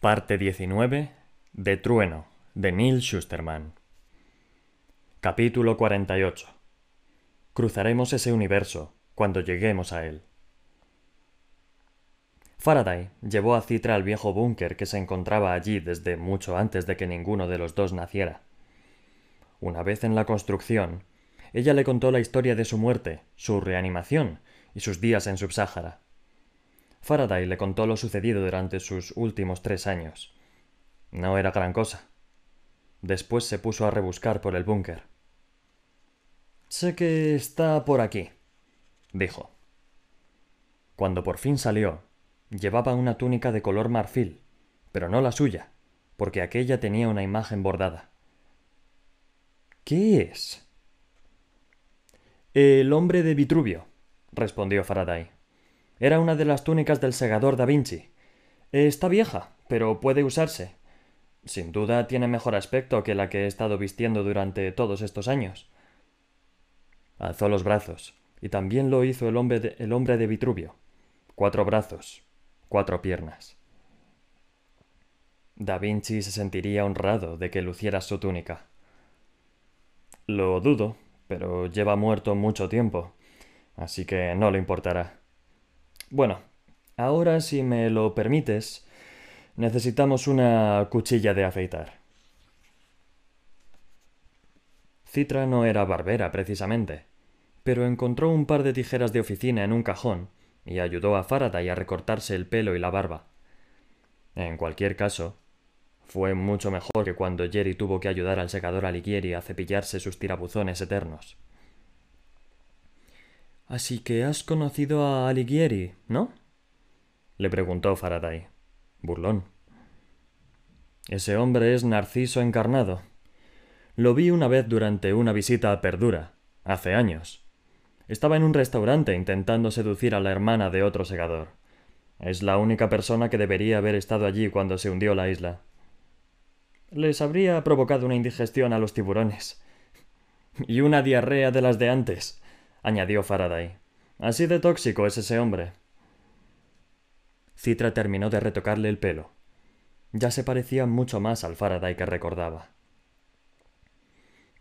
Parte 19 de Trueno de Neil Schusterman. Capítulo 48. Cruzaremos ese universo cuando lleguemos a él. Faraday llevó a Citra al viejo búnker que se encontraba allí desde mucho antes de que ninguno de los dos naciera. Una vez en la construcción, ella le contó la historia de su muerte, su reanimación y sus días en Subsáhara. Faraday le contó lo sucedido durante sus últimos tres años. No era gran cosa. Después se puso a rebuscar por el búnker. Sé que está por aquí, dijo. Cuando por fin salió, llevaba una túnica de color marfil, pero no la suya, porque aquella tenía una imagen bordada. ¿Qué es? El hombre de Vitruvio, respondió Faraday. Era una de las túnicas del segador da Vinci. Está vieja, pero puede usarse. Sin duda tiene mejor aspecto que la que he estado vistiendo durante todos estos años. Alzó los brazos, y también lo hizo el hombre de, Vitruvio. Cuatro brazos, cuatro piernas. Da Vinci se sentiría honrado de que luciera su túnica. Lo dudo, pero lleva muerto mucho tiempo, así que no le importará. Bueno, ahora si me lo permites, necesitamos una cuchilla de afeitar. Citra no era barbera, precisamente, pero encontró un par de tijeras de oficina en un cajón y ayudó a Faraday a recortarse el pelo y la barba. En cualquier caso, fue mucho mejor que cuando Jerry tuvo que ayudar al secador Alighieri a cepillarse sus tirabuzones eternos. Así que has conocido a Alighieri, ¿no? le preguntó Faraday, burlón. Ese hombre es Narciso encarnado. Lo vi una vez durante una visita a Perdura, hace años. Estaba en un restaurante intentando seducir a la hermana de otro segador. Es la única persona que debería haber estado allí cuando se hundió la isla. Les habría provocado una indigestión a los tiburones. Y una diarrea de las de antes, añadió Faraday. Así de tóxico es ese hombre. Citra terminó de retocarle el pelo. Ya se parecía mucho más al Faraday que recordaba.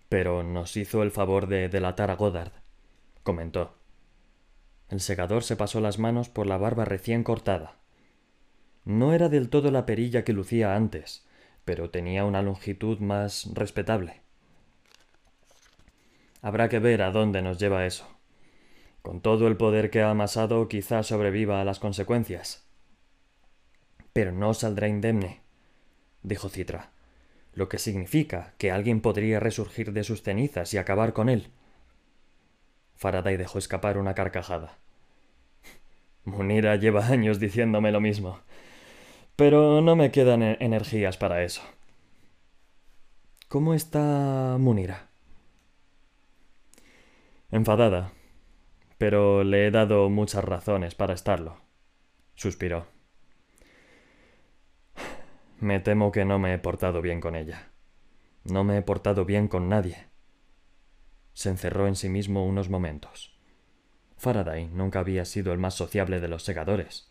Pero nos hizo el favor de delatar a Goddard, comentó. El segador se pasó las manos por la barba recién cortada. No era del todo la perilla que lucía antes, pero tenía una longitud más respetable. Habrá que ver a dónde nos lleva eso. Con todo el poder que ha amasado, quizá sobreviva a las consecuencias. Pero no saldrá indemne, dijo Citra, lo que significa que alguien podría resurgir de sus cenizas y acabar con él. Faraday dejó escapar una carcajada. Munira lleva años diciéndome lo mismo pero no me quedan e-, energías para eso. ¿Cómo está Munira? Enfadada, pero le he dado muchas razones para estarlo. Suspiró. Me temo que no me he portado bien con ella. No me he portado bien con nadie. Se encerró en sí mismo unos momentos. Faraday nunca había sido el más sociable de los segadores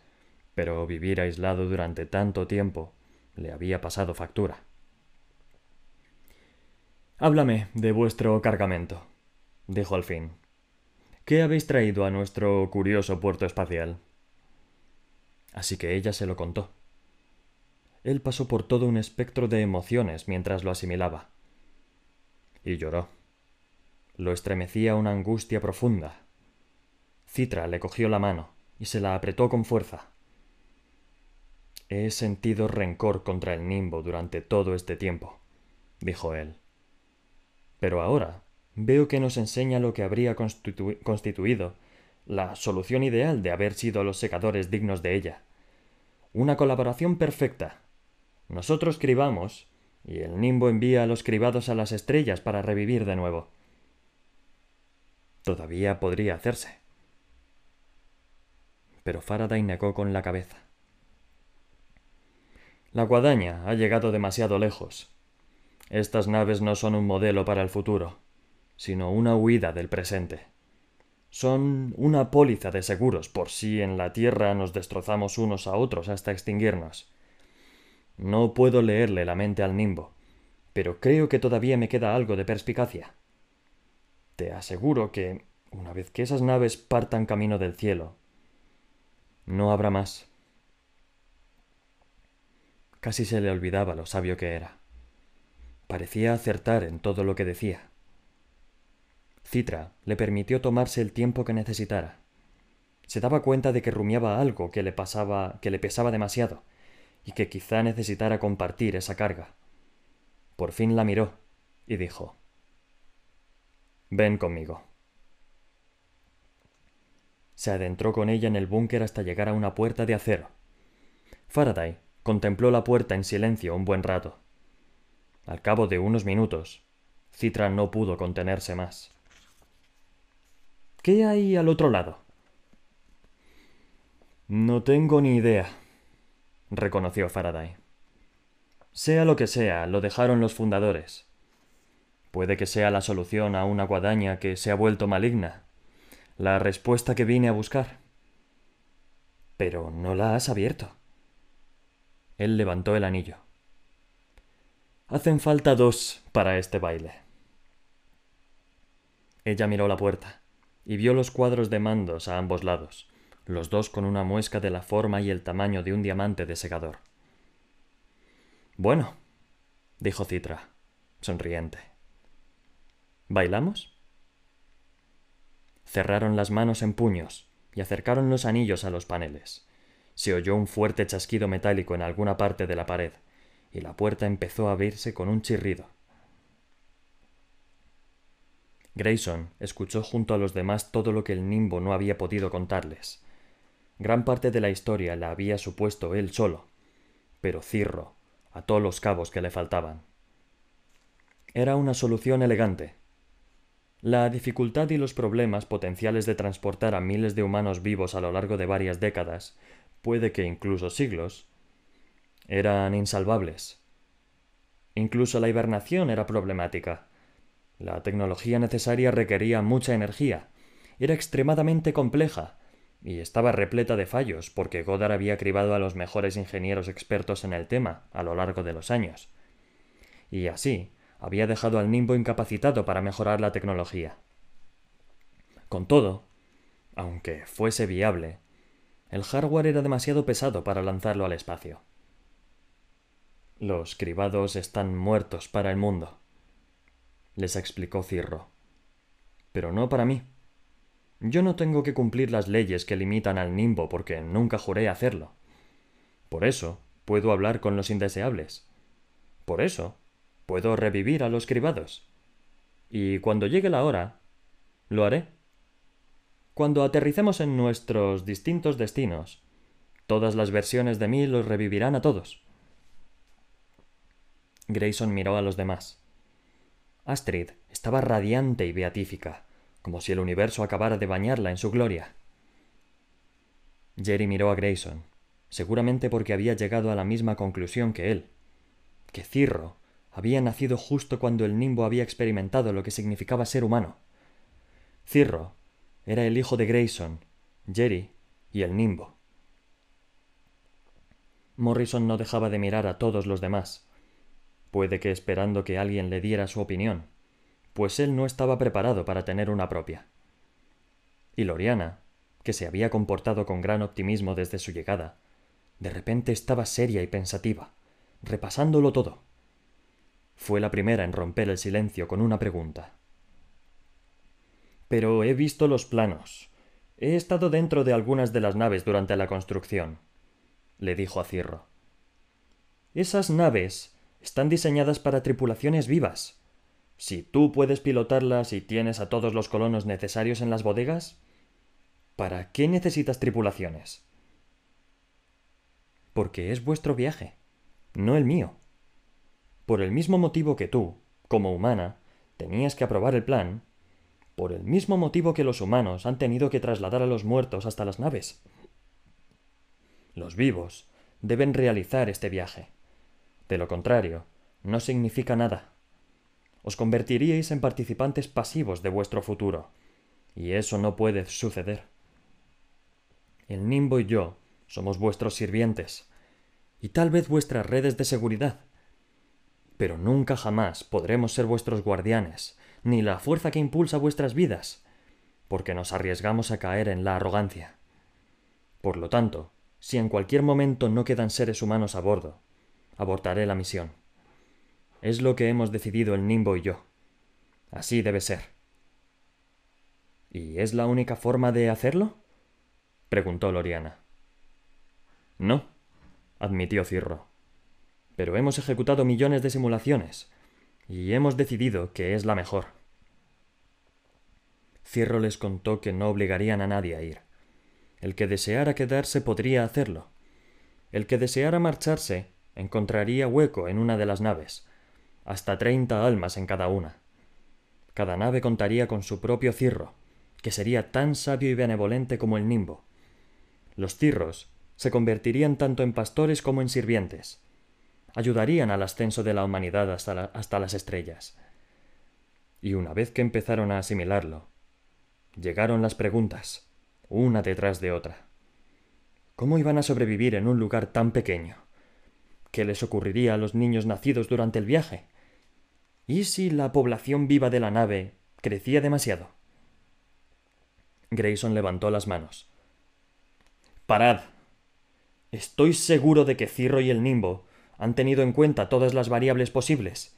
pero vivir aislado durante tanto tiempo le había pasado factura. Háblame de vuestro cargamento, dijo al fin. ¿Qué habéis traído a nuestro curioso puerto espacial? Así que ella se lo contó. Él pasó por todo un espectro de emociones mientras lo asimilaba. Y lloró. Lo estremecía una angustia profunda. Citra le cogió la mano y se la apretó con fuerza. He sentido rencor contra el nimbo durante todo este tiempo, dijo él. Pero ahora veo que nos enseña lo que habría constituido la solución ideal de haber sido los secadores dignos de ella. Una colaboración perfecta. Nosotros cribamos y el nimbo envía a los cribados a las estrellas para revivir de nuevo. Todavía podría hacerse. Pero Faraday negó con la cabeza. La guadaña ha llegado demasiado lejos. Estas naves no son un modelo para el futuro, sino una huida del presente. Son una póliza de seguros por si en la Tierra nos destrozamos unos a otros hasta extinguirnos. No puedo leerle la mente al nimbo, pero creo que todavía me queda algo de perspicacia. Te aseguro que, una vez que esas naves partan camino del cielo, no habrá más. Casi se le olvidaba lo sabio que era. Parecía acertar en todo lo que decía. Citra le permitió tomarse el tiempo que necesitara. Se daba cuenta de que rumiaba algo que le pasaba, que le pesaba demasiado, y que quizá necesitara compartir esa carga. Por fin la miró y dijo Ven conmigo. Se adentró con ella en el búnker hasta llegar a una puerta de acero. Faraday contempló la puerta en silencio un buen rato. Al cabo de unos minutos, Citra no pudo contenerse más. ¿Qué hay al otro lado? No tengo ni idea, reconoció Faraday. Sea lo que sea, lo dejaron los fundadores. Puede que sea la solución a una guadaña que se ha vuelto maligna. La respuesta que vine a buscar. Pero no la has abierto. Él levantó el anillo. Hacen falta dos para este baile. Ella miró la puerta y vio los cuadros de mandos a ambos lados, los dos con una muesca de la forma y el tamaño de un diamante de segador. Bueno, dijo Citra, sonriente. ¿Bailamos? Cerraron las manos en puños y acercaron los anillos a los paneles. Se oyó un fuerte chasquido metálico en alguna parte de la pared, y la puerta empezó a abrirse con un chirrido. Grayson escuchó junto a los demás todo lo que el nimbo no había podido contarles. Gran parte de la historia la había supuesto él solo, pero Cirro ató los cabos que le faltaban. Era una solución elegante. La dificultad y los problemas potenciales de transportar a miles de humanos vivos a lo largo de varias décadas, puede que incluso siglos, eran insalvables. Incluso la hibernación era problemática. La tecnología necesaria requería mucha energía, era extremadamente compleja, y estaba repleta de fallos, porque Goddard había cribado a los mejores ingenieros expertos en el tema a lo largo de los años. Y así, había dejado al Nimbo incapacitado para mejorar la tecnología. Con todo, aunque fuese viable, el hardware era demasiado pesado para lanzarlo al espacio. Los cribados están muertos para el mundo les explicó Cirro. Pero no para mí. Yo no tengo que cumplir las leyes que limitan al nimbo porque nunca juré hacerlo. Por eso puedo hablar con los indeseables. Por eso puedo revivir a los cribados. Y cuando llegue la hora, lo haré. Cuando aterricemos en nuestros distintos destinos, todas las versiones de mí los revivirán a todos. Grayson miró a los demás. Astrid estaba radiante y beatífica, como si el universo acabara de bañarla en su gloria. Jerry miró a Grayson, seguramente porque había llegado a la misma conclusión que él, que Cirro había nacido justo cuando el nimbo había experimentado lo que significaba ser humano. Cirro era el hijo de Grayson, Jerry y el nimbo. Morrison no dejaba de mirar a todos los demás, puede que esperando que alguien le diera su opinión, pues él no estaba preparado para tener una propia. Y Loriana, que se había comportado con gran optimismo desde su llegada, de repente estaba seria y pensativa, repasándolo todo. Fue la primera en romper el silencio con una pregunta. Pero he visto los planos. He estado dentro de algunas de las naves durante la construcción, le dijo a Cirro. Esas naves están diseñadas para tripulaciones vivas. Si tú puedes pilotarlas y tienes a todos los colonos necesarios en las bodegas, ¿para qué necesitas tripulaciones? Porque es vuestro viaje, no el mío. Por el mismo motivo que tú, como humana, tenías que aprobar el plan, por el mismo motivo que los humanos han tenido que trasladar a los muertos hasta las naves. Los vivos deben realizar este viaje. De lo contrario, no significa nada. Os convertiríais en participantes pasivos de vuestro futuro, y eso no puede suceder. El Nimbo y yo somos vuestros sirvientes, y tal vez vuestras redes de seguridad. Pero nunca jamás podremos ser vuestros guardianes, ni la fuerza que impulsa vuestras vidas, porque nos arriesgamos a caer en la arrogancia. Por lo tanto, si en cualquier momento no quedan seres humanos a bordo, abortaré la misión. Es lo que hemos decidido el Nimbo y yo. Así debe ser. ¿Y es la única forma de hacerlo? preguntó Loriana. No, admitió Cirro. Pero hemos ejecutado millones de simulaciones, y hemos decidido que es la mejor. Cirro les contó que no obligarían a nadie a ir. El que deseara quedarse podría hacerlo. El que deseara marcharse encontraría hueco en una de las naves, hasta treinta almas en cada una. Cada nave contaría con su propio cirro, que sería tan sabio y benevolente como el nimbo. Los cirros se convertirían tanto en pastores como en sirvientes. Ayudarían al ascenso de la humanidad hasta, hasta las estrellas. Y una vez que empezaron a asimilarlo, llegaron las preguntas, una detrás de otra. ¿Cómo iban a sobrevivir en un lugar tan pequeño? ¿Qué les ocurriría a los niños nacidos durante el viaje? ¿Y si la población viva de la nave crecía demasiado? Grayson levantó las manos. Parad, Estoy seguro de que Cirro y el Nimbo han tenido en cuenta todas las variables posibles.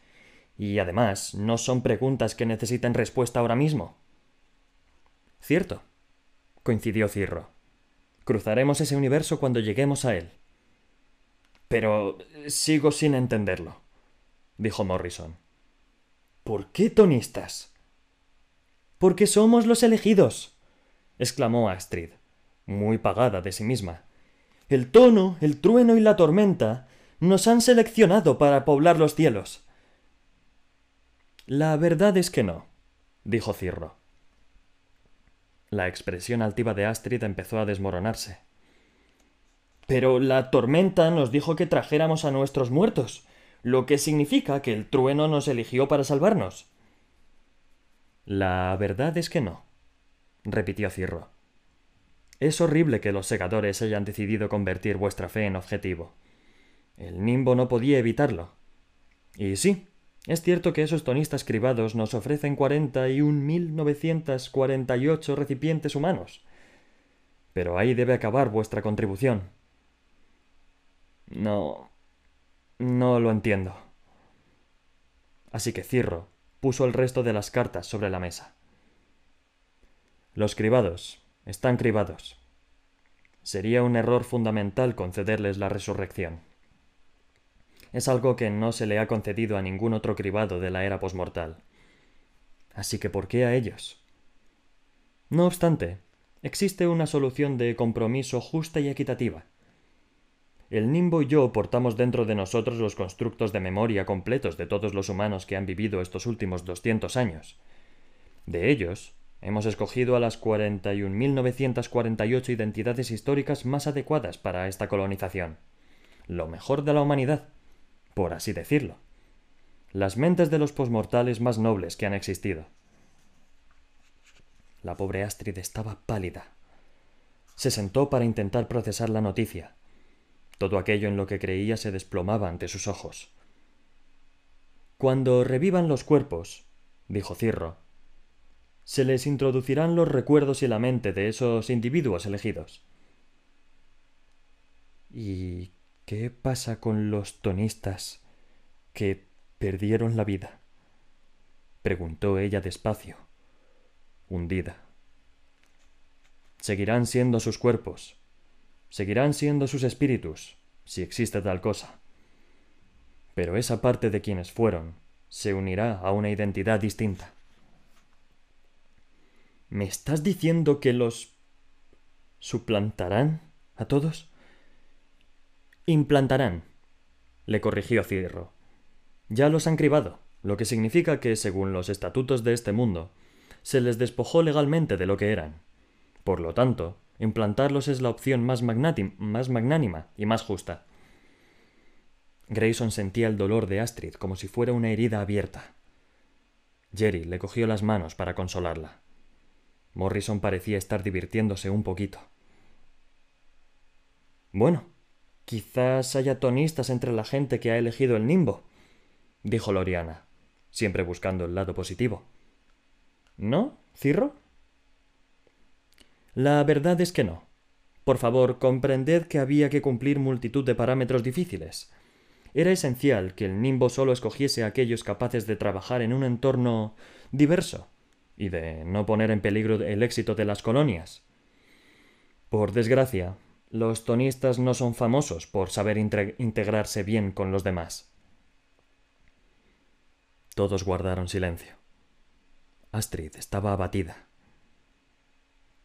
Y además, no son preguntas que necesiten respuesta ahora mismo. Cierto, coincidió Cirro. Cruzaremos ese universo cuando lleguemos a él. Pero sigo sin entenderlo, dijo Morrison. ¿Por qué tonistas? Porque somos los elegidos, exclamó Astrid, muy pagada de sí misma. El tono, el trueno y la tormenta nos han seleccionado para poblar los cielos. La verdad es que no, dijo Cirro. La expresión altiva de Astrid empezó a desmoronarse. Pero la tormenta nos dijo que trajéramos a nuestros muertos, lo que significa que el trueno nos eligió para salvarnos. La verdad es que no, repitió Cirro. Es horrible que los segadores hayan decidido convertir vuestra fe en objetivo. El nimbo no podía evitarlo. Y sí, es cierto que esos tonistas cribados nos ofrecen cuarenta y un mil novecientos cuarenta y ocho recipientes humanos. Pero ahí debe acabar vuestra contribución. No. no lo entiendo. Así que Cirro puso el resto de las cartas sobre la mesa. Los cribados, están cribados. Sería un error fundamental concederles la resurrección. Es algo que no se le ha concedido a ningún otro cribado de la era posmortal. Así que ¿por qué a ellos? No obstante, existe una solución de compromiso justa y equitativa. El Nimbo y yo portamos dentro de nosotros los constructos de memoria completos de todos los humanos que han vivido estos últimos doscientos años. De ellos, Hemos escogido a las 41.948 identidades históricas más adecuadas para esta colonización. Lo mejor de la humanidad, por así decirlo. Las mentes de los posmortales más nobles que han existido. La pobre Astrid estaba pálida. Se sentó para intentar procesar la noticia. Todo aquello en lo que creía se desplomaba ante sus ojos. Cuando revivan los cuerpos, dijo Cirro, se les introducirán los recuerdos y la mente de esos individuos elegidos. ¿Y qué pasa con los tonistas que perdieron la vida? preguntó ella despacio, hundida. Seguirán siendo sus cuerpos, seguirán siendo sus espíritus, si existe tal cosa. Pero esa parte de quienes fueron se unirá a una identidad distinta. ¿Me estás diciendo que los suplantarán a todos? Implantarán, le corrigió Cirro. Ya los han cribado, lo que significa que, según los estatutos de este mundo, se les despojó legalmente de lo que eran. Por lo tanto, implantarlos es la opción más, más magnánima y más justa. Grayson sentía el dolor de Astrid como si fuera una herida abierta. Jerry le cogió las manos para consolarla. Morrison parecía estar divirtiéndose un poquito. Bueno, Quizás haya tonistas entre la gente que ha elegido el nimbo, dijo Loriana, siempre buscando el lado positivo. ¿No, Cirro? La verdad es que no. Por favor, comprended que había que cumplir multitud de parámetros difíciles. Era esencial que el nimbo solo escogiese a aquellos capaces de trabajar en un entorno diverso y de no poner en peligro el éxito de las colonias. Por desgracia, los tonistas no son famosos por saber integrarse bien con los demás. Todos guardaron silencio. Astrid estaba abatida.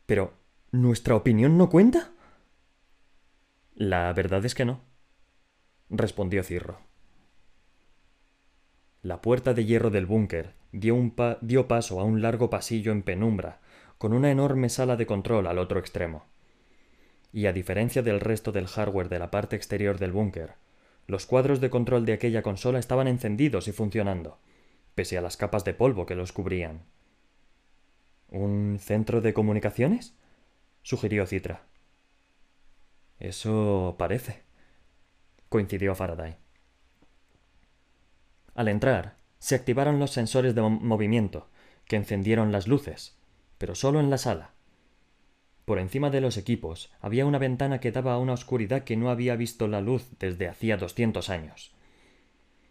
Pero, ¿nuestra opinión no cuenta? La verdad es que no, respondió Cirro. La puerta de hierro del búnker dio, paso a un largo pasillo en penumbra, con una enorme sala de control al otro extremo. Y a diferencia del resto del hardware de la parte exterior del búnker, los cuadros de control de aquella consola estaban encendidos y funcionando, pese a las capas de polvo que los cubrían. ¿Un centro de comunicaciones? Sugirió Citra. Eso parece, coincidió Faraday. Al entrar, se activaron los sensores de movimiento, que encendieron las luces, pero solo en la sala. Por encima de los equipos había una ventana que daba a una oscuridad que no había visto la luz desde hacía doscientos años.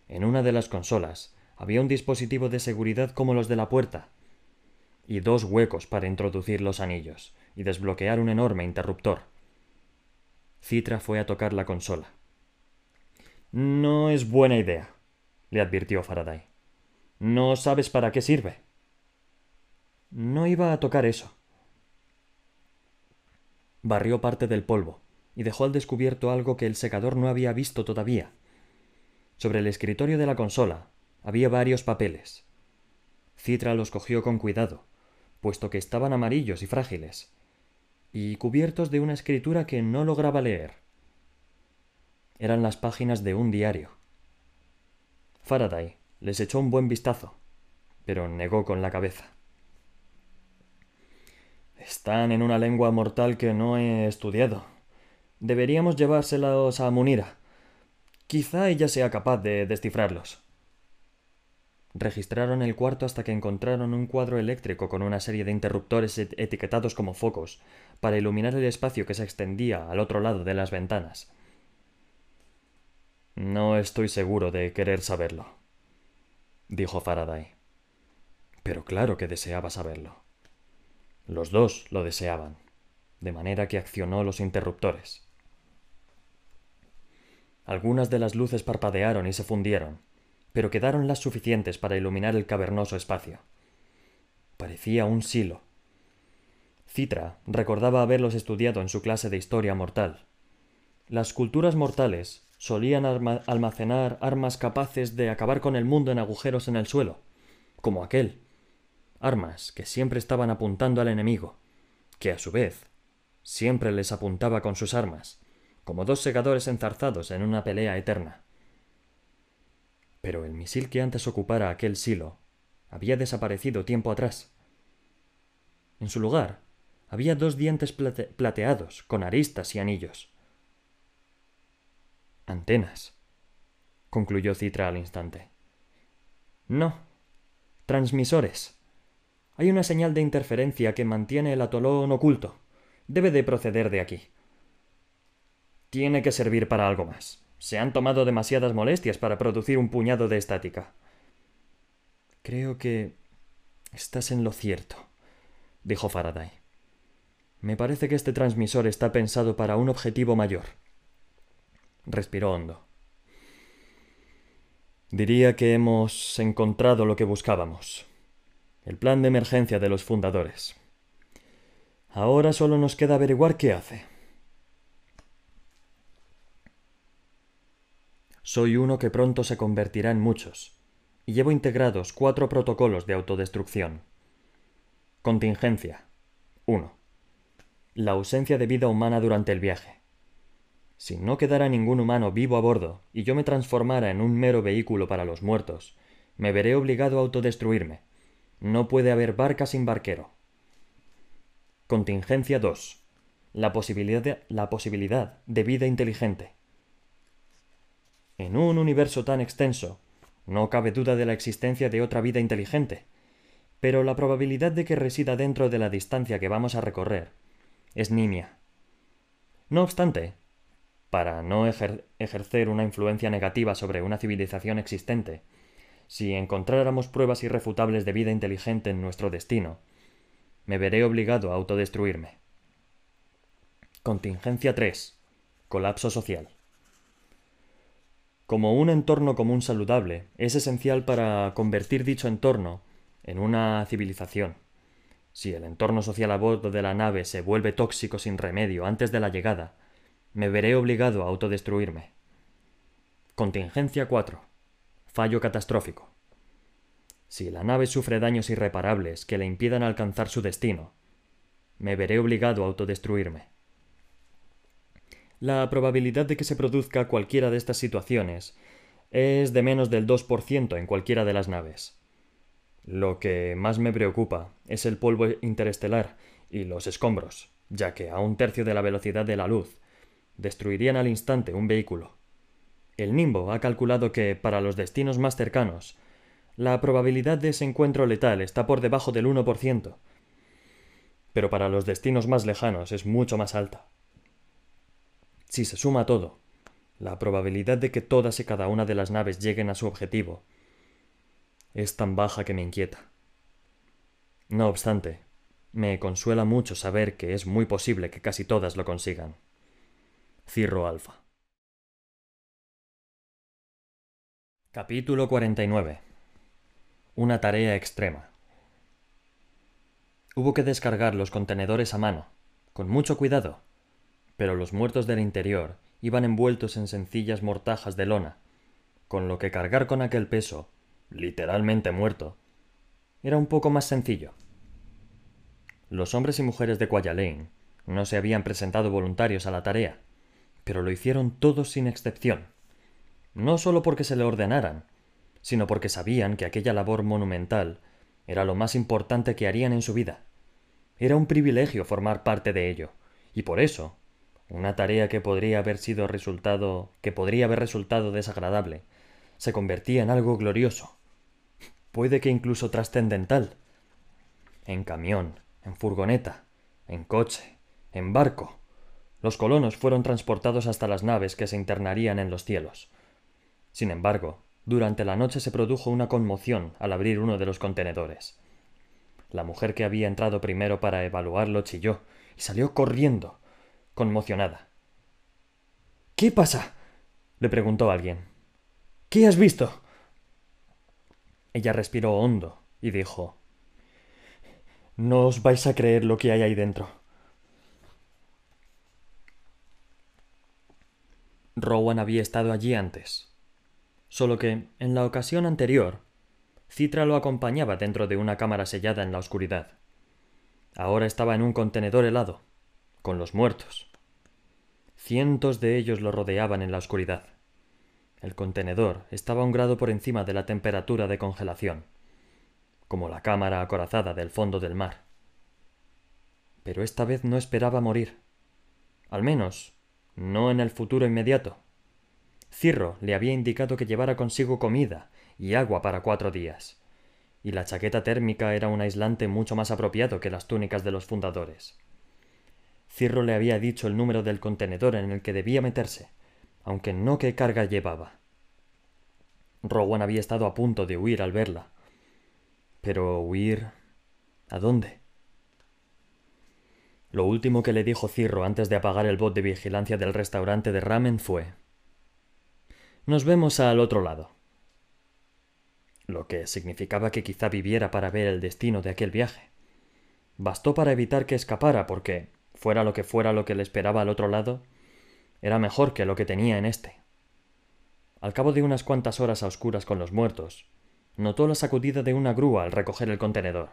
En una de las consolas había un dispositivo de seguridad como los de la puerta, y dos huecos para introducir los anillos y desbloquear un enorme interruptor. Citra fue a tocar la consola. No es buena idea, le advirtió Faraday. No sabes para qué sirve. No iba a tocar eso. Barrió parte del polvo y dejó al descubierto algo que el secador no había visto todavía. Sobre el escritorio de la consola había varios papeles. Citra los cogió con cuidado, puesto que estaban amarillos y frágiles, y cubiertos de una escritura que no lograba leer. Eran las páginas de un diario. Faraday les echó un buen vistazo, pero negó con la cabeza. Están en una lengua mortal que no he estudiado. Deberíamos llevárselos a Munira. Quizá ella sea capaz de descifrarlos. Registraron el cuarto hasta que encontraron un cuadro eléctrico con una serie de interruptores etiquetados como focos para iluminar el espacio que se extendía al otro lado de las ventanas. No estoy seguro de querer saberlo, dijo Faraday. Pero claro que deseaba saberlo. Los dos lo deseaban, de manera que accionó los interruptores. Algunas de las luces parpadearon y se fundieron, pero quedaron las suficientes para iluminar el cavernoso espacio. Parecía un silo. Citra recordaba haberlos estudiado en su clase de historia mortal. Las culturas mortales solían almacenar armas capaces de acabar con el mundo en agujeros en el suelo, como aquel. Armas que siempre estaban apuntando al enemigo, que a su vez siempre les apuntaba con sus armas, como dos segadores enzarzados en una pelea eterna. Pero el misil que antes ocupara aquel silo había desaparecido tiempo atrás. En su lugar había dos dientes plateados con aristas y anillos. Antenas, concluyó Citra al instante. No, transmisores. Hay una señal de interferencia que mantiene el atolón oculto. Debe de proceder de aquí. Tiene que servir para algo más. Se han tomado demasiadas molestias para producir un puñado de estática. Creo que estás en lo cierto, dijo Faraday. Me parece que este transmisor está pensado para un objetivo mayor. Respiró hondo. Diría que hemos encontrado lo que buscábamos. El plan de emergencia de los fundadores. Ahora solo nos queda averiguar qué hace. Soy uno que pronto se convertirá en muchos, y llevo integrados cuatro protocolos de autodestrucción. Contingencia. 1. La ausencia de vida humana durante el viaje. Si no quedara ningún humano vivo a bordo y yo me transformara en un mero vehículo para los muertos, me veré obligado a autodestruirme. No puede haber barca sin barquero. Contingencia 2. La posibilidad, de, la posibilidad de vida inteligente. En un universo tan extenso, no cabe duda de la existencia de otra vida inteligente, pero la probabilidad de que resida dentro de la distancia que vamos a recorrer es nimia. No obstante, para no ejercer una influencia negativa sobre una civilización existente, si encontráramos pruebas irrefutables de vida inteligente en nuestro destino, me veré obligado a autodestruirme. Contingencia 3. Colapso social. Como un entorno común saludable, es esencial para convertir dicho entorno en una civilización. Si el entorno social a bordo de la nave se vuelve tóxico sin remedio antes de la llegada, me veré obligado a autodestruirme. Contingencia 4. Fallo catastrófico. Si la nave sufre daños irreparables que le impidan alcanzar su destino, me veré obligado a autodestruirme. La probabilidad de que se produzca cualquiera de estas situaciones es de menos del 2% en cualquiera de las naves. Lo que más me preocupa es el polvo interestelar y los escombros, ya que a un tercio de la velocidad de la luz destruirían al instante un vehículo. El Nimbo ha calculado que, para los destinos más cercanos, la probabilidad de ese encuentro letal está por debajo del 1%, pero para los destinos más lejanos es mucho más alta. Si se suma todo, la probabilidad de que todas y cada una de las naves lleguen a su objetivo es tan baja que me inquieta. No obstante, me consuela mucho saber que es muy posible que casi todas lo consigan. Cirro Alfa. Capítulo 49. Una tarea extrema. Hubo que descargar los contenedores a mano, con mucho cuidado, pero los muertos del interior iban envueltos en sencillas mortajas de lona, con lo que cargar con aquel peso literalmente muerto, era un poco más sencillo. Los hombres y mujeres de Quayalane no se habían presentado voluntarios a la tarea, pero lo hicieron todos sin excepción, no solo porque se le ordenaran, sino porque sabían que aquella labor monumental era lo más importante que harían en su vida. Era un privilegio formar parte de ello, y por eso, una tarea que podría haber sido resultado, que podría haber resultado desagradable, se convertía en algo glorioso, puede que incluso trascendental. En camión, en furgoneta, en coche, en barco, los colonos fueron transportados hasta las naves que se internarían en los cielos. Sin embargo, durante la noche se produjo una conmoción al abrir uno de los contenedores. La mujer que había entrado primero para evaluarlo chilló y salió corriendo, conmocionada. ¿Qué pasa? le preguntó alguien. ¿Qué has visto? Ella respiró hondo y dijo No os vais a creer lo que hay ahí dentro. Rowan había estado allí antes. Solo que, en la ocasión anterior, Citra lo acompañaba dentro de una cámara sellada en la oscuridad. Ahora estaba en un contenedor helado, con los muertos. Cientos de ellos lo rodeaban en la oscuridad. El contenedor estaba un grado por encima de la temperatura de congelación, como la cámara acorazada del fondo del mar. Pero esta vez no esperaba morir. Al menos, no en el futuro inmediato. Cirro le había indicado que llevara consigo comida y agua para cuatro días, y la chaqueta térmica era un aislante mucho más apropiado que las túnicas de los fundadores. Cirro le había dicho el número del contenedor en el que debía meterse, aunque no qué carga llevaba. Rowan había estado a punto de huir al verla. Pero huir... ¿A dónde? Lo último que le dijo Cirro antes de apagar el bot de vigilancia del restaurante de ramen fue Nos vemos al otro lado. Lo que significaba que quizá viviera para ver el destino de aquel viaje. Bastó para evitar que escapara porque, fuera lo que fuera lo que le esperaba al otro lado, era mejor que lo que tenía en este. Al cabo de unas cuantas horas a oscuras con los muertos, notó la sacudida de una grúa al recoger el contenedor,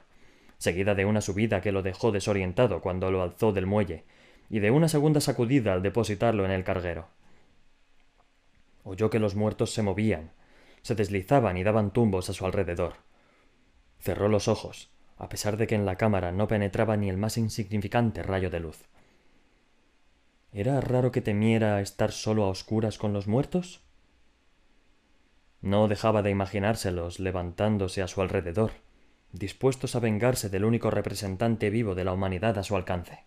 seguida de una subida que lo dejó desorientado cuando lo alzó del muelle, y de una segunda sacudida al depositarlo en el carguero. Oyó que los muertos se movían, se deslizaban y daban tumbos a su alrededor. Cerró los ojos, a pesar de que en la cámara no penetraba ni el más insignificante rayo de luz. ¿Era raro que temiera estar solo a oscuras con los muertos? No dejaba de imaginárselos levantándose a su alrededor, dispuestos a vengarse del único representante vivo de la humanidad a su alcance.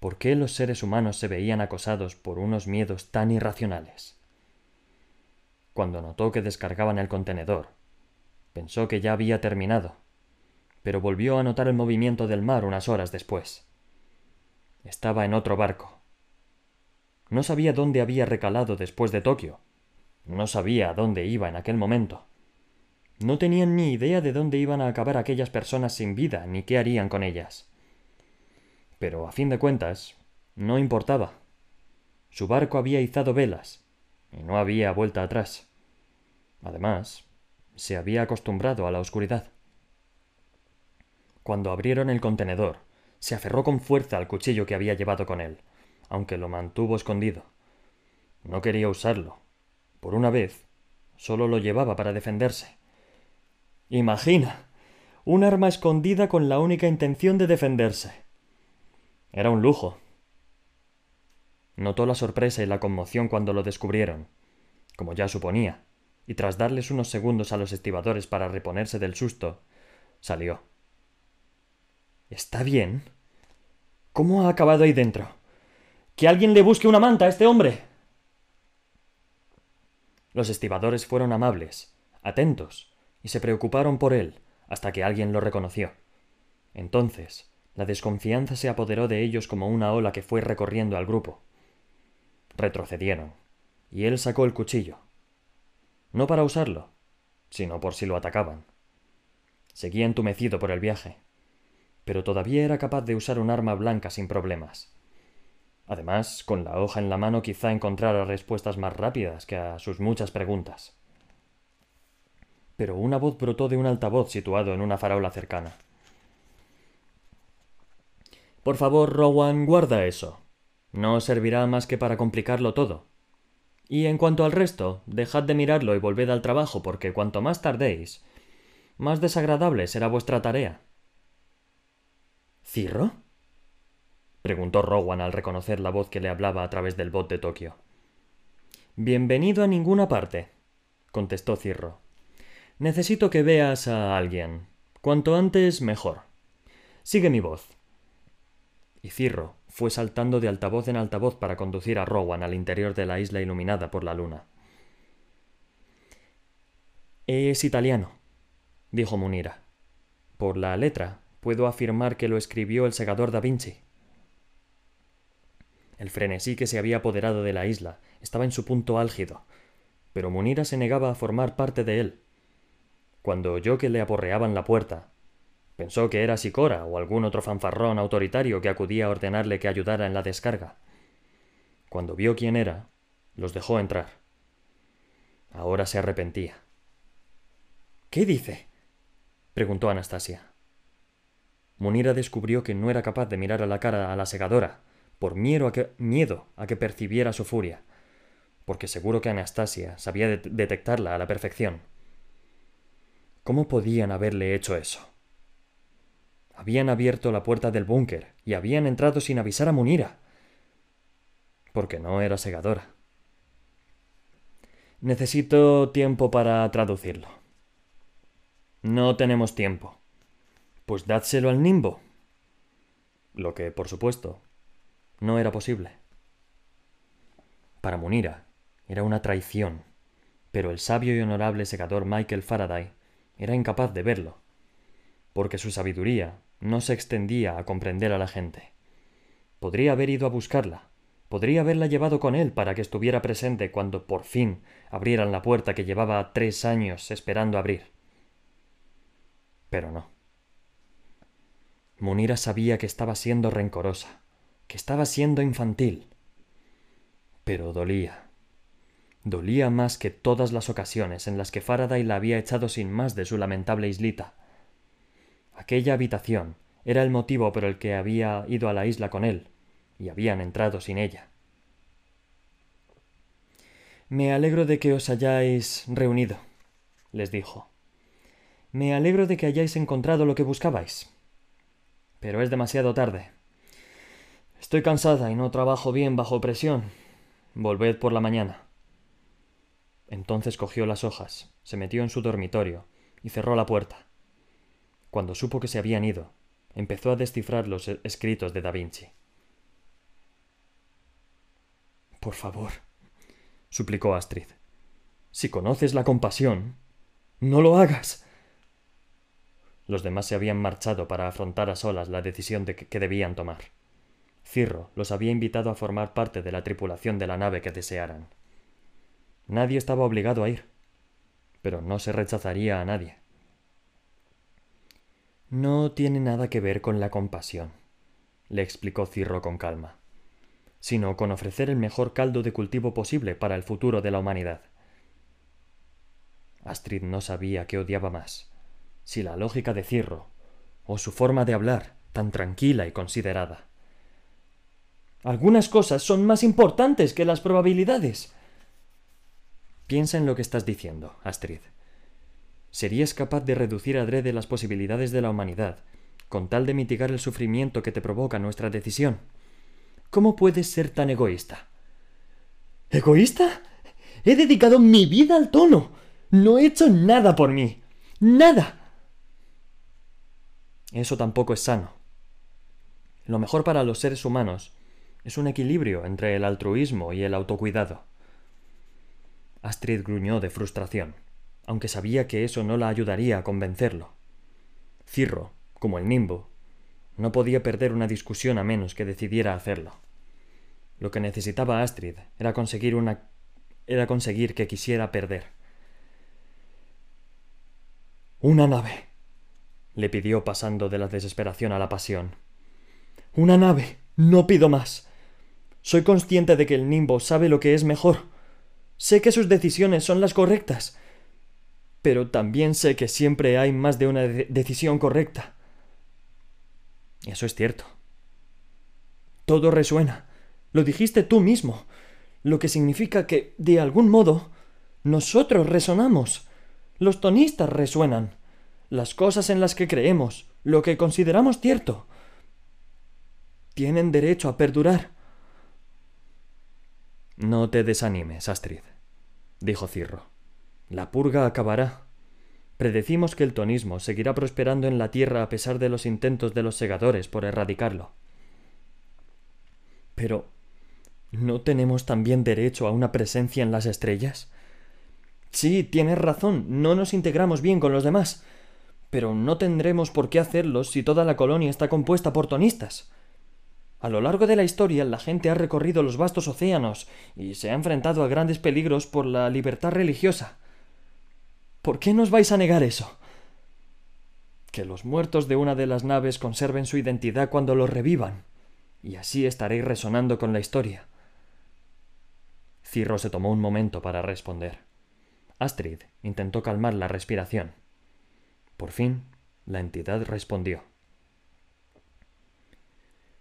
¿Por qué los seres humanos se veían acosados por unos miedos tan irracionales? Cuando notó que descargaban el contenedor, pensó que ya había terminado, pero volvió a notar el movimiento del mar unas horas después. Estaba en otro barco. No sabía dónde había recalado después de Tokio. No sabía a dónde iba en aquel momento. No tenían ni idea de dónde iban a acabar aquellas personas sin vida ni qué harían con ellas. Pero a fin de cuentas, no importaba. Su barco había izado velas, y no había vuelta atrás. Además, se había acostumbrado a la oscuridad. Cuando abrieron el contenedor, se aferró con fuerza al cuchillo que había llevado con él, aunque lo mantuvo escondido. No quería usarlo. Por una vez, solo lo llevaba para defenderse. Imagina, un arma escondida con la única intención de defenderse. Era un lujo. Notó la sorpresa y la conmoción cuando lo descubrieron, como ya suponía, y tras darles unos segundos a los estibadores para reponerse del susto, salió. ¿Está bien? ¿Cómo ha acabado ahí dentro? ¡Que alguien le busque una manta a este hombre! Los estibadores fueron amables, atentos, y se preocuparon por él hasta que alguien lo reconoció. Entonces, la desconfianza se apoderó de ellos como una ola que fue recorriendo al grupo. Retrocedieron, y él sacó el cuchillo. No para usarlo, sino por si lo atacaban. Seguía entumecido por el viaje, pero todavía era capaz de usar un arma blanca sin problemas. Además, con la hoja en la mano quizá encontrara respuestas más rápidas que a sus muchas preguntas. Pero una voz brotó de un altavoz situado en una farola cercana. Por favor, Rowan, guarda eso. No servirá más que para complicarlo todo. Y en cuanto al resto, dejad de mirarlo y volved al trabajo, porque cuanto más tardéis, más desagradable será vuestra tarea. ¿Cirro? preguntó Rowan al reconocer la voz que le hablaba a través del bot de Tokio. Bienvenido a ninguna parte, contestó Cirro. Necesito que veas a alguien. Cuanto antes, mejor. Sigue mi voz y Cirro fue saltando de altavoz en altavoz para conducir a Rowan al interior de la isla iluminada por la luna. Es italiano, dijo Munira. Por la letra, puedo afirmar que lo escribió el segador da Vinci. El frenesí que se había apoderado de la isla estaba en su punto álgido, pero Munira se negaba a formar parte de él. Cuando oyó que le aporreaban la puerta, Pensó que era Sicora o algún otro fanfarrón autoritario que acudía a ordenarle que ayudara en la descarga. Cuando vio quién era, los dejó entrar. Ahora se arrepentía. ¿Qué dice? preguntó Anastasia. Munira descubrió que no era capaz de mirar a la cara a la segadora, por miedo a que, percibiera su furia, porque seguro que Anastasia sabía detectarla a la perfección. ¿Cómo podían haberle hecho eso? Habían abierto la puerta del búnker y habían entrado sin avisar a Munira. Porque no era segadora. Necesito tiempo para traducirlo. No tenemos tiempo. Pues dádselo al nimbo. Lo que, por supuesto, no era posible. Para Munira era una traición, pero el sabio y honorable segador Michael Faraday era incapaz de verlo, porque su sabiduría no se extendía a comprender a la gente. Podría haber ido a buscarla, podría haberla llevado con él para que estuviera presente cuando por fin abrieran la puerta que llevaba tres años esperando abrir. Pero no. Munira sabía que estaba siendo rencorosa, que estaba siendo infantil. Pero dolía. Dolía más que todas las ocasiones en las que Faraday la había echado sin más de su lamentable islita. Aquella habitación era el motivo por el que había ido a la isla con él, y habían entrado sin ella. Me alegro de que os hayáis reunido, les dijo. Me alegro de que hayáis encontrado lo que buscabais. Pero es demasiado tarde. Estoy cansada y no trabajo bien bajo presión. Volved por la mañana. Entonces cogió las hojas, se metió en su dormitorio y cerró la puerta. Cuando supo que se habían ido, empezó a descifrar los escritos de Da Vinci. Por favor, suplicó Astrid. Si conoces la compasión, no lo hagas. Los demás se habían marchado para afrontar a solas la decisión de que, debían tomar. Cirro los había invitado a formar parte de la tripulación de la nave que desearan. Nadie estaba obligado a ir, pero no se rechazaría a nadie. No tiene nada que ver con la compasión, le explicó Cirro con calma, sino con ofrecer el mejor caldo de cultivo posible para el futuro de la humanidad. Astrid no sabía qué odiaba más, si la lógica de Cirro, o su forma de hablar, tan tranquila y considerada. Algunas cosas son más importantes que las probabilidades. Piensa en lo que estás diciendo, Astrid. ¿Serías capaz de reducir adrede las posibilidades de la humanidad, con tal de mitigar el sufrimiento que te provoca nuestra decisión? ¿Cómo puedes ser tan egoísta? ¿Egoísta? He dedicado mi vida al tono. No he hecho nada por mí. Nada. Eso tampoco es sano. Lo mejor para los seres humanos es un equilibrio entre el altruismo y el autocuidado. Astrid gruñó de frustración, aunque sabía que eso no la ayudaría a convencerlo. Cirro, como el nimbo, no podía perder una discusión a menos que decidiera hacerlo. Lo que necesitaba Astrid era conseguir una era conseguir que quisiera perder. Una nave, le pidió pasando de la desesperación a la pasión. Una nave. No pido más. Soy consciente de que el nimbo sabe lo que es mejor Sé que sus decisiones son las correctas, pero también sé que siempre hay más de una decisión correcta. Eso es cierto. Todo resuena. Lo dijiste tú mismo, lo que significa que, de algún modo, nosotros resonamos. Los tonistas resuenan. Las cosas en las que creemos, lo que consideramos cierto, tienen derecho a perdurar. No te desanimes, Astrid, dijo Cirro. La purga acabará. Predecimos que el tonismo seguirá prosperando en la tierra a pesar de los intentos de los segadores por erradicarlo. Pero ¿no tenemos también derecho a una presencia en las estrellas? Sí, tienes razón, no nos integramos bien con los demás, pero no tendremos por qué hacerlo si toda la colonia está compuesta por tonistas. A lo largo de la historia la gente ha recorrido los vastos océanos y se ha enfrentado a grandes peligros por la libertad religiosa. ¿Por qué nos vais a negar eso? Que los muertos de una de las naves conserven su identidad cuando los revivan, y así estaréis resonando con la historia. Cirro se tomó un momento para responder. Astrid intentó calmar la respiración. Por fin, la entidad respondió.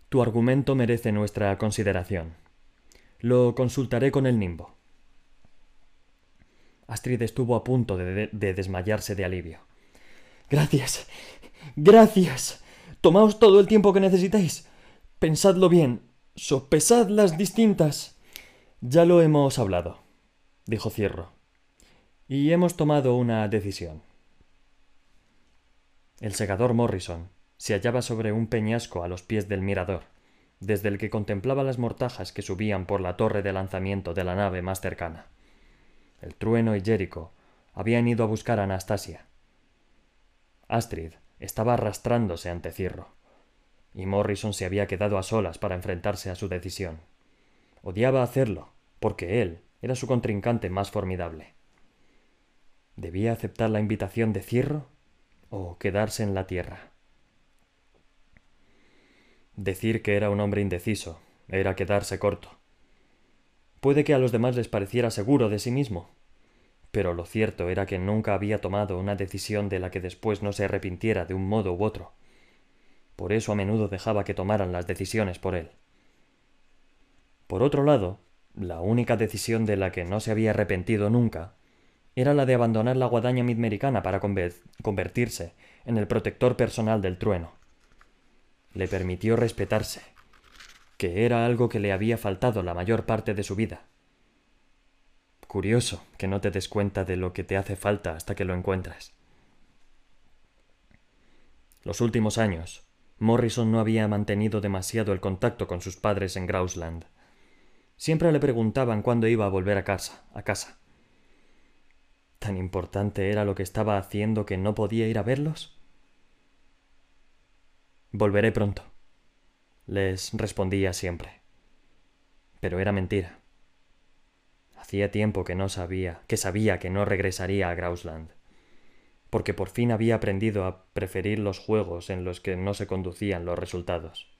Tu argumento merece nuestra consideración. Lo consultaré con el nimbo. Astrid estuvo a punto de, de, desmayarse de alivio. Gracias. Gracias. Tomaos todo el tiempo que necesitéis. Pensadlo bien. Sopesad las distintas. Ya lo hemos hablado, dijo Cierro. Y hemos tomado una decisión. El segador Morrison se hallaba sobre un peñasco a los pies del mirador, desde el que contemplaba las mortajas que subían por la torre de lanzamiento de la nave más cercana. El trueno y Jericho habían ido a buscar a Anastasia. Astrid estaba arrastrándose ante Cirro, y Morrison se había quedado a solas para enfrentarse a su decisión. Odiaba hacerlo, porque él era su contrincante más formidable. ¿Debía aceptar la invitación de Cirro o quedarse en la tierra? Decir que era un hombre indeciso era quedarse corto. Puede que a los demás les pareciera seguro de sí mismo, pero lo cierto era que nunca había tomado una decisión de la que después no se arrepintiera de un modo u otro. Por eso a menudo dejaba que tomaran las decisiones por él. Por otro lado, la única decisión de la que no se había arrepentido nunca era la de abandonar la guadaña midmericana para convertirse en el protector personal del trueno le permitió respetarse, que era algo que le había faltado la mayor parte de su vida. Curioso que no te des cuenta de lo que te hace falta hasta que lo encuentras. Los últimos años, Morrison no había mantenido demasiado el contacto con sus padres en Grausland. Siempre le preguntaban cuándo iba a volver a casa, a casa. ¿Tan importante era lo que estaba haciendo que no podía ir a verlos? Volveré pronto, les respondía siempre. Pero era mentira. Hacía tiempo que no sabía, que sabía que no regresaría a Grausland porque por fin había aprendido a preferir los juegos en los que no se conducían los resultados.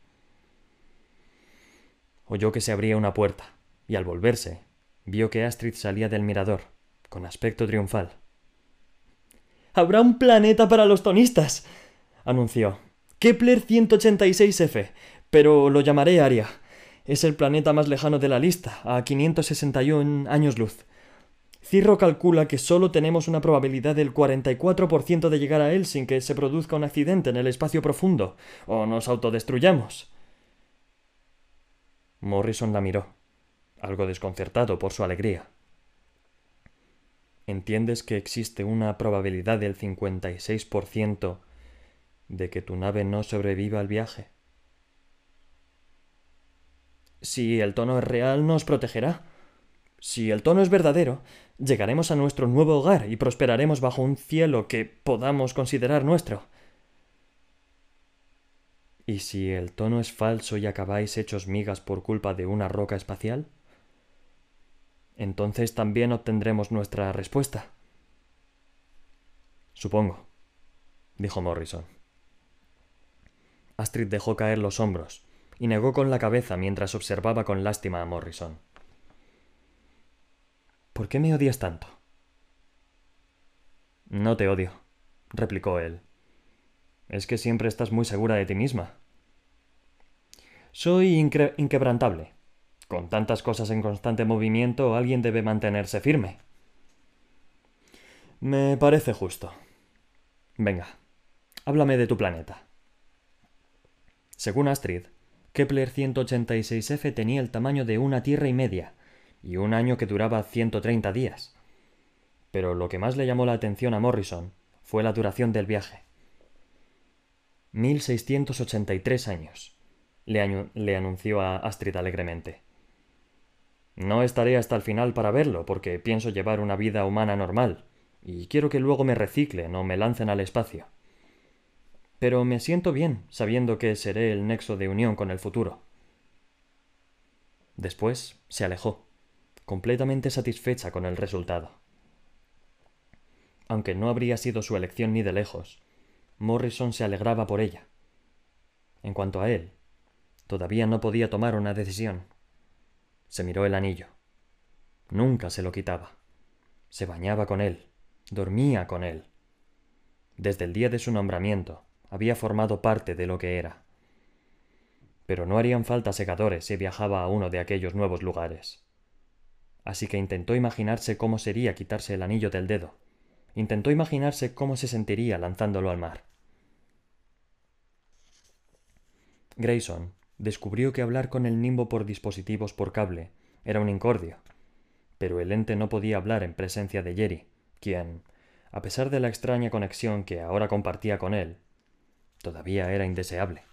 Oyó que se abría una puerta, y al volverse, vio que Astrid salía del mirador, con aspecto triunfal. Habrá un planeta para los tonistas, anunció. Kepler 186f, pero lo llamaré Aria. Es el planeta más lejano de la lista, a 561 años luz. Cirro calcula que solo tenemos una probabilidad del 44% de llegar a él sin que se produzca un accidente en el espacio profundo, o nos autodestruyamos. Morrison la miró, algo desconcertado por su alegría. ¿Entiendes que existe una probabilidad del 56% de que tu nave no sobreviva al viaje? Si el tono es real, nos protegerá. Si el tono es verdadero, llegaremos a nuestro nuevo hogar y prosperaremos bajo un cielo que podamos considerar nuestro. ¿Y si el tono es falso y acabáis hechos migas por culpa de una roca espacial? Entonces también obtendremos nuestra respuesta. Supongo, dijo Morrison. Astrid dejó caer los hombros y negó con la cabeza mientras observaba con lástima a Morrison. ¿Por qué me odias tanto? No te odio, replicó él. Es que siempre estás muy segura de ti misma. Soy inquebrantable. Con tantas cosas en constante movimiento, alguien debe mantenerse firme. Me parece justo. Venga, háblame de tu planeta. Según Astrid, Kepler 186f tenía el tamaño de una Tierra y media, y un año que duraba 130 días. Pero lo que más le llamó la atención a Morrison fue la duración del viaje. 1683 años, le, le anunció a Astrid alegremente. No estaré hasta el final para verlo, porque pienso llevar una vida humana normal, y quiero que luego me reciclen o me lancen al espacio. Pero me siento bien sabiendo que seré el nexo de unión con el futuro. Después se alejó completamente satisfecha con el resultado. Aunque no habría sido su elección ni de lejos, Morrison se alegraba por ella. En cuanto a él, todavía no podía tomar una decisión. Se miró el anillo. Nunca se lo quitaba. Se bañaba con él, dormía con él. Desde el día de su nombramiento, había formado parte de lo que era. Pero no harían falta segadores si viajaba a uno de aquellos nuevos lugares así que intentó imaginarse cómo sería quitarse el anillo del dedo. Intentó imaginarse cómo se sentiría lanzándolo al mar. Grayson descubrió que hablar con el nimbo por dispositivos por cable era un incordio, pero el ente no podía hablar en presencia de Jerry, quien, a pesar de la extraña conexión que ahora compartía con él, todavía era indeseable.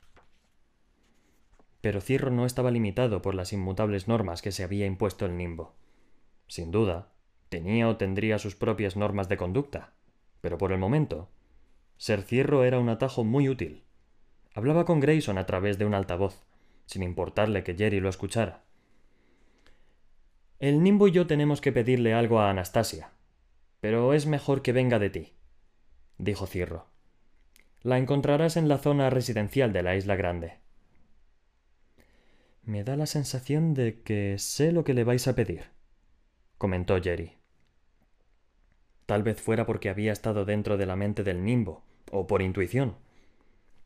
Pero Cirro no estaba limitado por las inmutables normas que se había impuesto el nimbo. Sin duda, tenía o tendría sus propias normas de conducta, pero por el momento, ser cierro era un atajo muy útil. Hablaba con Grayson a través de un altavoz, sin importarle que Jerry lo escuchara. El Nimbo y yo tenemos que pedirle algo a Anastasia, pero es mejor que venga de ti, dijo Cierro. La encontrarás en la zona residencial de la Isla Grande. Me da la sensación de que sé lo que le vais a pedir, comentó Jerry. Tal vez fuera porque había estado dentro de la mente del nimbo, o por intuición.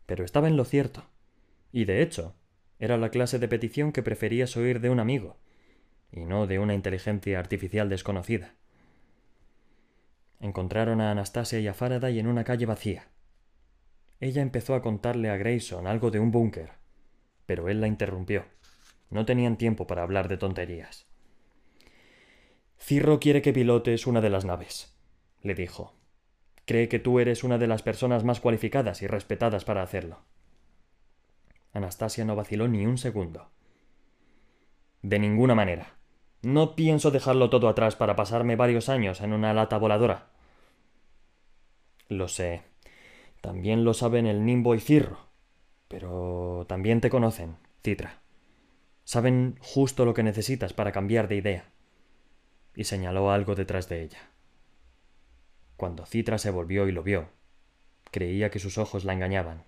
Pero estaba en lo cierto. Y de hecho, era la clase de petición que preferías oír de un amigo, y no de una inteligencia artificial desconocida. Encontraron a Anastasia y a Faraday en una calle vacía. Ella empezó a contarle a Grayson algo de un búnker, pero él la interrumpió. No tenían tiempo para hablar de tonterías. Cirro quiere que pilotes una de las naves, le dijo. Cree que tú eres una de las personas más cualificadas y respetadas para hacerlo. Anastasia no vaciló ni un segundo. De ninguna manera. No pienso dejarlo todo atrás para pasarme varios años en una lata voladora. Lo sé. También lo saben el Nimbo y Cirro. Pero también te conocen, Citra. Saben justo lo que necesitas para cambiar de idea. Y señaló algo detrás de ella. Cuando Citra se volvió y lo vio, creía que sus ojos la engañaban.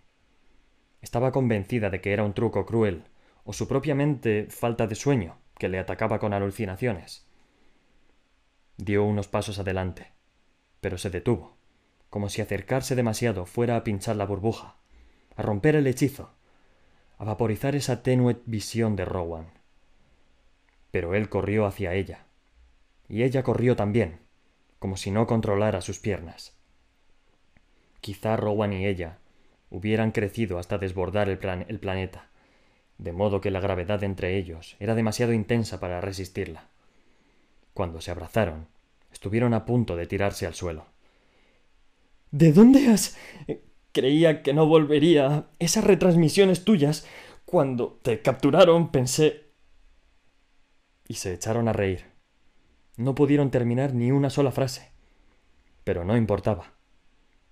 Estaba convencida de que era un truco cruel, o su propia mente falta de sueño, que le atacaba con alucinaciones. Dio unos pasos adelante, pero se detuvo, como si acercarse demasiado fuera a pinchar la burbuja, a romper el hechizo, a vaporizar esa tenue visión de Rowan. Pero él corrió hacia ella, y ella corrió también, como si no controlara sus piernas. Quizá Rowan y ella hubieran crecido hasta desbordar el, el planeta, de modo que la gravedad entre ellos era demasiado intensa para resistirla. Cuando se abrazaron, estuvieron a punto de tirarse al suelo. ¿De dónde has... Creía que no volvería. Esas retransmisiones tuyas. Cuando te capturaron pensé... Y se echaron a reír. No pudieron terminar ni una sola frase. Pero no importaba.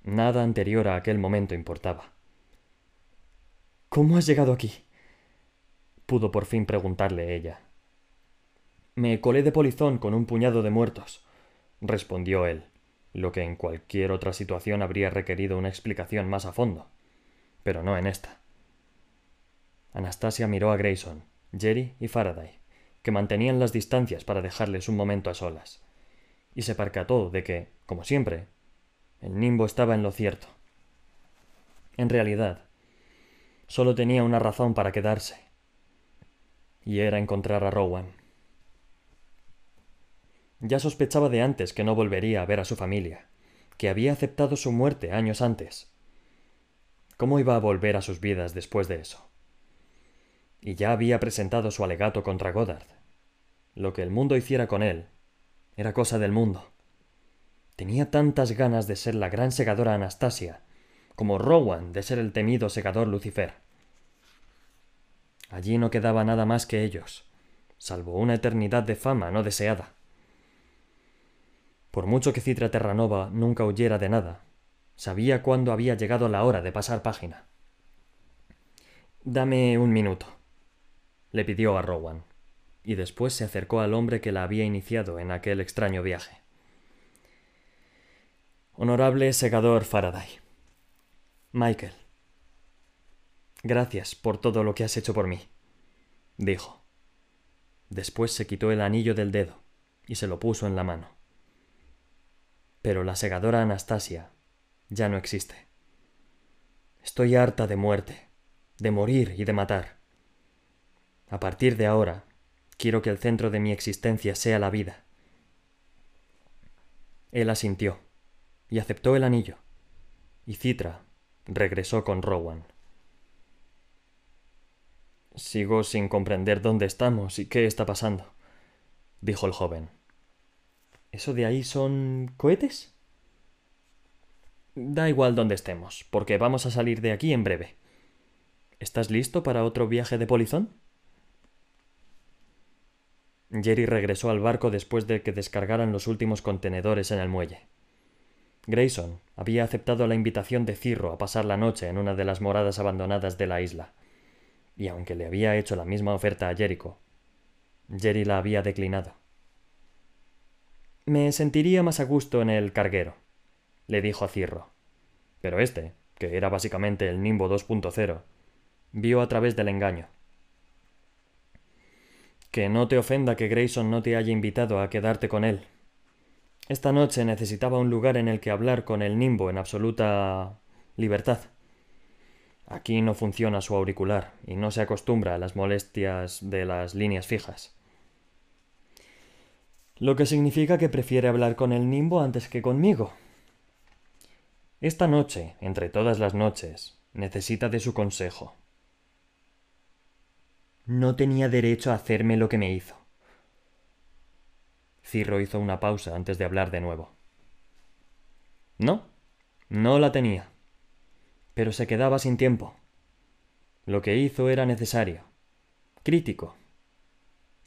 Nada anterior a aquel momento importaba. ¿Cómo has llegado aquí? pudo por fin preguntarle ella. Me colé de polizón con un puñado de muertos, respondió él, lo que en cualquier otra situación habría requerido una explicación más a fondo, pero no en esta. Anastasia miró a Grayson, Jerry y Faraday, que mantenían las distancias para dejarles un momento a solas, y se percató de que, como siempre, el nimbo estaba en lo cierto. En realidad, solo tenía una razón para quedarse, y era encontrar a Rowan. Ya sospechaba de antes que no volvería a ver a su familia, que había aceptado su muerte años antes. ¿Cómo iba a volver a sus vidas después de eso? Y ya había presentado su alegato contra Goddard. Lo que el mundo hiciera con él era cosa del mundo. Tenía tantas ganas de ser la gran segadora Anastasia, como Rowan de ser el temido segador Lucifer. Allí no quedaba nada más que ellos, salvo una eternidad de fama no deseada. Por mucho que Citra Terranova nunca huyera de nada, sabía cuándo había llegado la hora de pasar página. Dame un minuto, le pidió a Rowan, y después se acercó al hombre que la había iniciado en aquel extraño viaje. Honorable segador Faraday. Michael, Gracias por todo lo que has hecho por mí, dijo. Después se quitó el anillo del dedo y se lo puso en la mano. Pero la segadora Anastasia ya no existe. Estoy harta de muerte, de morir y de matar. A partir de ahora, quiero que el centro de mi existencia sea la vida. Él asintió y aceptó el anillo, y Citra regresó con Rowan. Sigo sin comprender dónde estamos y qué está pasando, dijo el joven. ¿Eso de ahí son cohetes? Da igual dónde estemos, porque vamos a salir de aquí en breve. ¿Estás listo para otro viaje de polizón? Jerry regresó al barco después de que descargaran los últimos contenedores en el muelle. Grayson había aceptado la invitación de Cirro a pasar la noche en una de las moradas abandonadas de la isla y aunque le había hecho la misma oferta a Jericho, Jerry la había declinado. Me sentiría más a gusto en el carguero, le dijo a Cirro. Pero este, que era básicamente el Nimbo 2.0, vio a través del engaño. Que no te ofenda que Grayson no te haya invitado a quedarte con él. Esta noche necesitaba un lugar en el que hablar con el Nimbo en absoluta libertad. Aquí no funciona su auricular y no se acostumbra a las molestias de las líneas fijas. Lo que significa que prefiere hablar con el nimbo antes que conmigo. Esta noche, entre todas las noches, necesita de su consejo. No tenía derecho a hacerme lo que me hizo. Cirro hizo una pausa antes de hablar de nuevo. No, no la tenía. Pero se quedaba sin tiempo. Lo que hizo era necesario. Crítico.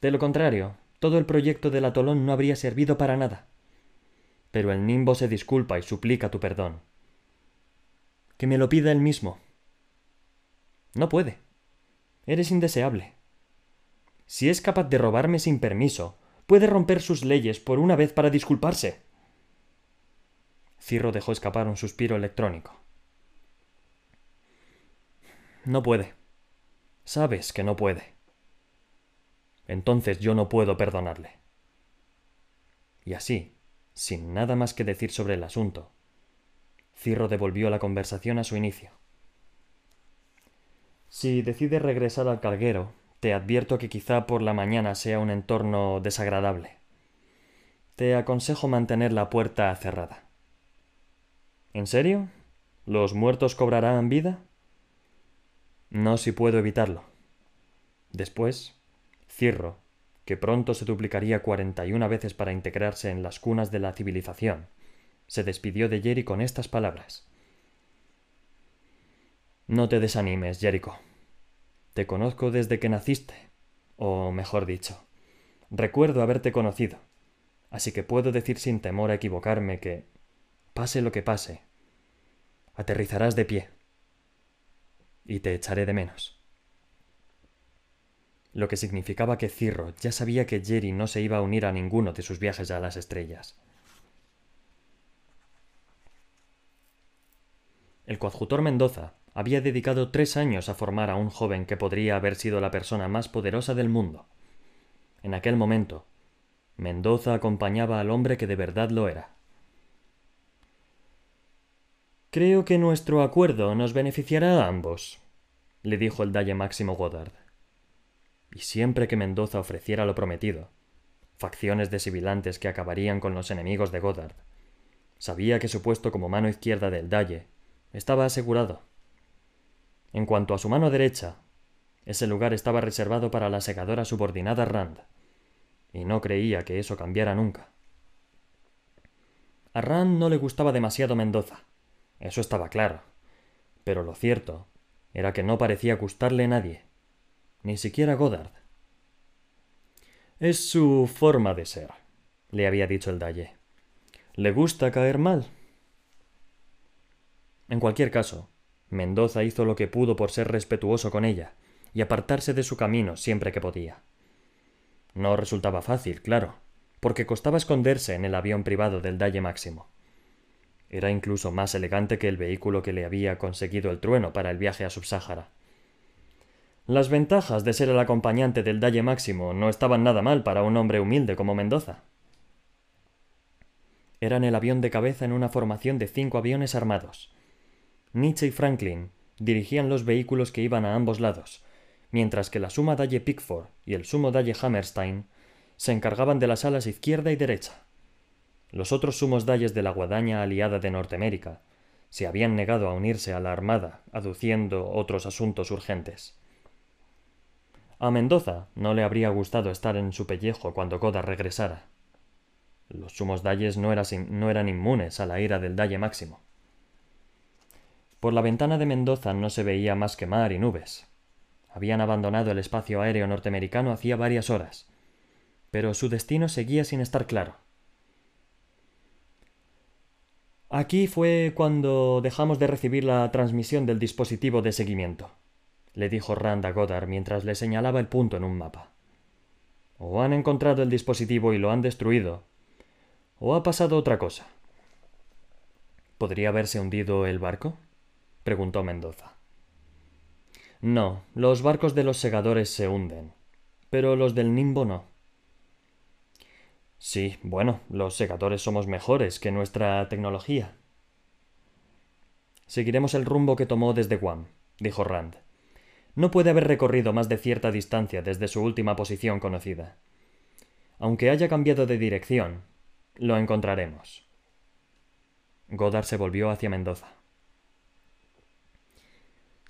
De lo contrario, todo el proyecto del atolón no habría servido para nada. Pero el nimbo se disculpa y suplica tu perdón. Que me lo pida él mismo. No puede. Eres indeseable. Si es capaz de robarme sin permiso, puede romper sus leyes por una vez para disculparse. Cirro dejó escapar un suspiro electrónico. No puede. Sabes que no puede. Entonces yo no puedo perdonarle. Y así, sin nada más que decir sobre el asunto, Cirro devolvió la conversación a su inicio. Si decide regresar al carguero, te advierto que quizá por la mañana sea un entorno desagradable. Te aconsejo mantener la puerta cerrada. ¿En serio? ¿Los muertos cobrarán vida? No si puedo evitarlo. Después, Cirro, que pronto se duplicaría cuarenta y una veces para integrarse en las cunas de la civilización, se despidió de Jerry con estas palabras. No te desanimes, Jericho. Te conozco desde que naciste, o mejor dicho, recuerdo haberte conocido, así que puedo decir sin temor a equivocarme que pase lo que pase, aterrizarás de pie y te echaré de menos. Lo que significaba que Cirro ya sabía que Jerry no se iba a unir a ninguno de sus viajes a las estrellas. El coadjutor Mendoza había dedicado tres años a formar a un joven que podría haber sido la persona más poderosa del mundo. En aquel momento, Mendoza acompañaba al hombre que de verdad lo era. Creo que nuestro acuerdo nos beneficiará a ambos, le dijo el Dalle Máximo Goddard. Y siempre que Mendoza ofreciera lo prometido, facciones de sibilantes que acabarían con los enemigos de Goddard, sabía que su puesto como mano izquierda del Dalle estaba asegurado. En cuanto a su mano derecha, ese lugar estaba reservado para la segadora subordinada Rand, y no creía que eso cambiara nunca. A Rand no le gustaba demasiado Mendoza, eso estaba claro. Pero lo cierto era que no parecía gustarle nadie, ni siquiera Goddard. Es su forma de ser, le había dicho el Dalle. ¿Le gusta caer mal? En cualquier caso, Mendoza hizo lo que pudo por ser respetuoso con ella y apartarse de su camino siempre que podía. No resultaba fácil, claro, porque costaba esconderse en el avión privado del Dalle Máximo. Era incluso más elegante que el vehículo que le había conseguido el trueno para el viaje a Subsáhara. Las ventajas de ser el acompañante del Dalle Máximo no estaban nada mal para un hombre humilde como Mendoza. Eran el avión de cabeza en una formación de cinco aviones armados. Nietzsche y Franklin dirigían los vehículos que iban a ambos lados, mientras que la suma Dalle Pickford y el sumo Dalle Hammerstein se encargaban de las alas izquierda y derecha. Los otros sumos dalles de la guadaña aliada de Norteamérica se habían negado a unirse a la Armada, aduciendo otros asuntos urgentes. A Mendoza no le habría gustado estar en su pellejo cuando Goda regresara. Los sumos dalles no, no eran inmunes a la ira del dalle máximo. Por la ventana de Mendoza no se veía más que mar y nubes. Habían abandonado el espacio aéreo norteamericano hacía varias horas, pero su destino seguía sin estar claro. Aquí fue cuando dejamos de recibir la transmisión del dispositivo de seguimiento, le dijo Rand a Goddard mientras le señalaba el punto en un mapa. O han encontrado el dispositivo y lo han destruido, o ha pasado otra cosa. ¿Podría haberse hundido el barco? Preguntó Mendoza. No, los barcos de los segadores se hunden, pero los del Nimbo no. Sí, bueno, los segadores somos mejores que nuestra tecnología. Seguiremos el rumbo que tomó desde Guam, dijo Rand. No puede haber recorrido más de cierta distancia desde su última posición conocida. Aunque haya cambiado de dirección, lo encontraremos. Goddard se volvió hacia Mendoza.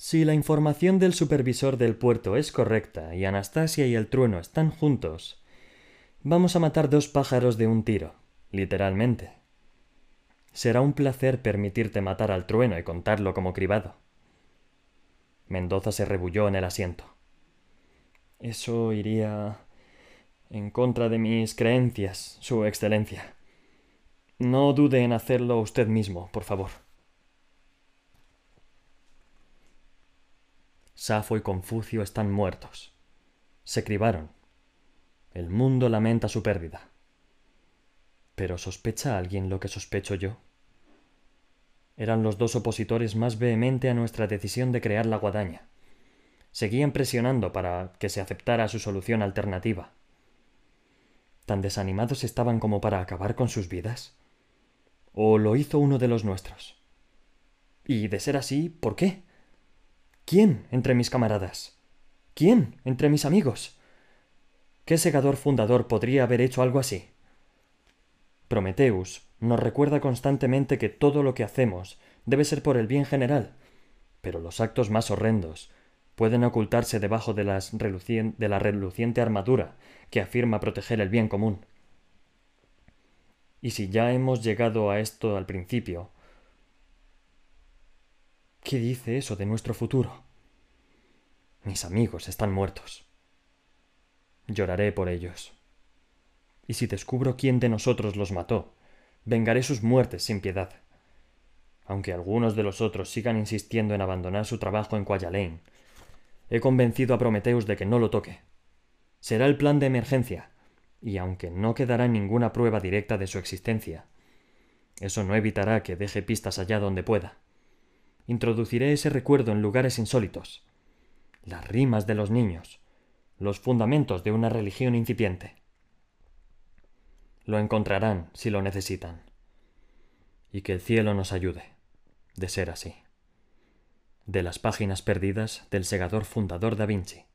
Si la información del supervisor del puerto es correcta y Anastasia y el trueno están juntos, Vamos a matar dos pájaros de un tiro, literalmente. Será un placer permitirte matar al trueno y contarlo como cribado. Mendoza se rebulló en el asiento. Eso iría en contra de mis creencias, Su Excelencia. No dude en hacerlo usted mismo, por favor. Safo y Confucio están muertos. Se cribaron. El mundo lamenta su pérdida. Pero ¿sospecha alguien lo que sospecho yo? Eran los dos opositores más vehemente a nuestra decisión de crear la guadaña. Seguían presionando para que se aceptara su solución alternativa. ¿Tan desanimados estaban como para acabar con sus vidas? ¿O lo hizo uno de los nuestros? Y de ser así, ¿por qué? ¿Quién entre mis camaradas? ¿Quién entre mis amigos? ¿Qué segador fundador podría haber hecho algo así? Prometeus nos recuerda constantemente que todo lo que hacemos debe ser por el bien general, pero los actos más horrendos pueden ocultarse debajo de, de la reluciente armadura que afirma proteger el bien común. Y si ya hemos llegado a esto al principio, ¿qué dice eso de nuestro futuro? Mis amigos están muertos. Lloraré por ellos y si descubro quién de nosotros los mató, vengaré sus muertes sin piedad. Aunque algunos de los otros sigan insistiendo en abandonar su trabajo en Quayalane, he convencido a Prometeus de que no lo toque. Será el plan de emergencia, y aunque no quedará ninguna prueba directa de su existencia, eso no evitará que deje pistas allá donde pueda. Introduciré ese recuerdo en lugares insólitos, las rimas de los niños, los fundamentos de una religión incipiente. Lo encontrarán si lo necesitan. Y que el cielo nos ayude, de ser así. De las páginas perdidas del segador fundador da Vinci.